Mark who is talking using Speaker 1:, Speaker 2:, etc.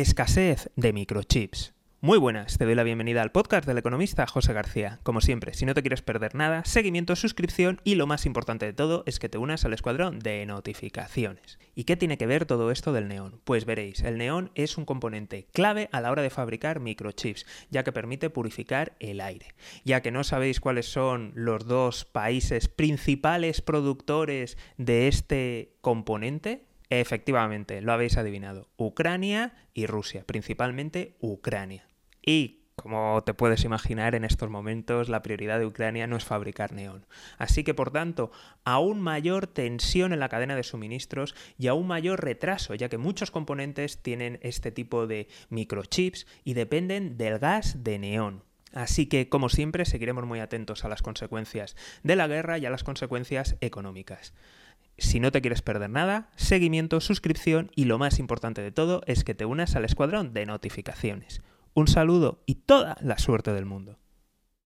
Speaker 1: Escasez de microchips. Muy buenas, te doy la bienvenida al podcast del economista José García. Como siempre, si no te quieres perder nada, seguimiento, suscripción y lo más importante de todo es que te unas al escuadrón de notificaciones. ¿Y qué tiene que ver todo esto del neón? Pues veréis, el neón es un componente clave a la hora de fabricar microchips, ya que permite purificar el aire. Ya que no sabéis cuáles son los dos países principales productores de este componente, Efectivamente, lo habéis adivinado. Ucrania y Rusia, principalmente Ucrania. Y como te puedes imaginar, en estos momentos la prioridad de Ucrania no es fabricar neón. Así que, por tanto, aún mayor tensión en la cadena de suministros y aún mayor retraso, ya que muchos componentes tienen este tipo de microchips y dependen del gas de neón. Así que, como siempre, seguiremos muy atentos a las consecuencias de la guerra y a las consecuencias económicas. Si no te quieres perder nada, seguimiento, suscripción y lo más importante de todo es que te unas al escuadrón de notificaciones. Un saludo y toda la suerte del mundo.